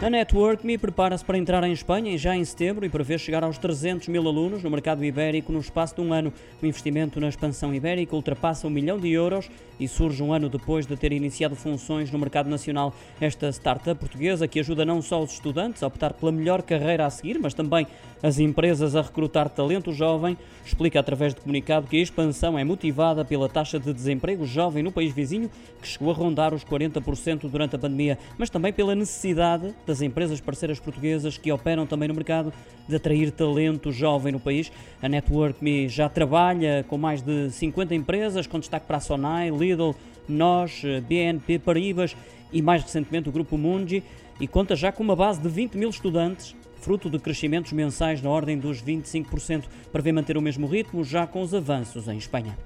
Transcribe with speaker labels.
Speaker 1: A Network Me prepara-se para entrar em Espanha já em setembro e prevê chegar aos 300 mil alunos no mercado ibérico no espaço de um ano. O investimento na expansão ibérica ultrapassa um milhão de euros e surge um ano depois de ter iniciado funções no mercado nacional. Esta startup portuguesa que ajuda não só os estudantes a optar pela melhor carreira a seguir, mas também as empresas a recrutar talento jovem, explica através de comunicado que a expansão é motivada pela taxa de desemprego jovem no país vizinho, que chegou a rondar os 40% durante a pandemia, mas também pela necessidade das empresas parceiras portuguesas que operam também no mercado de atrair talento jovem no país. A Network Me já trabalha com mais de 50 empresas, com destaque para a Sonai, Lidl, Nós, BNP Paribas e mais recentemente o Grupo Mundi e conta já com uma base de 20 mil estudantes fruto de crescimentos mensais na ordem dos 25%, prevê manter o mesmo ritmo já com os avanços em Espanha.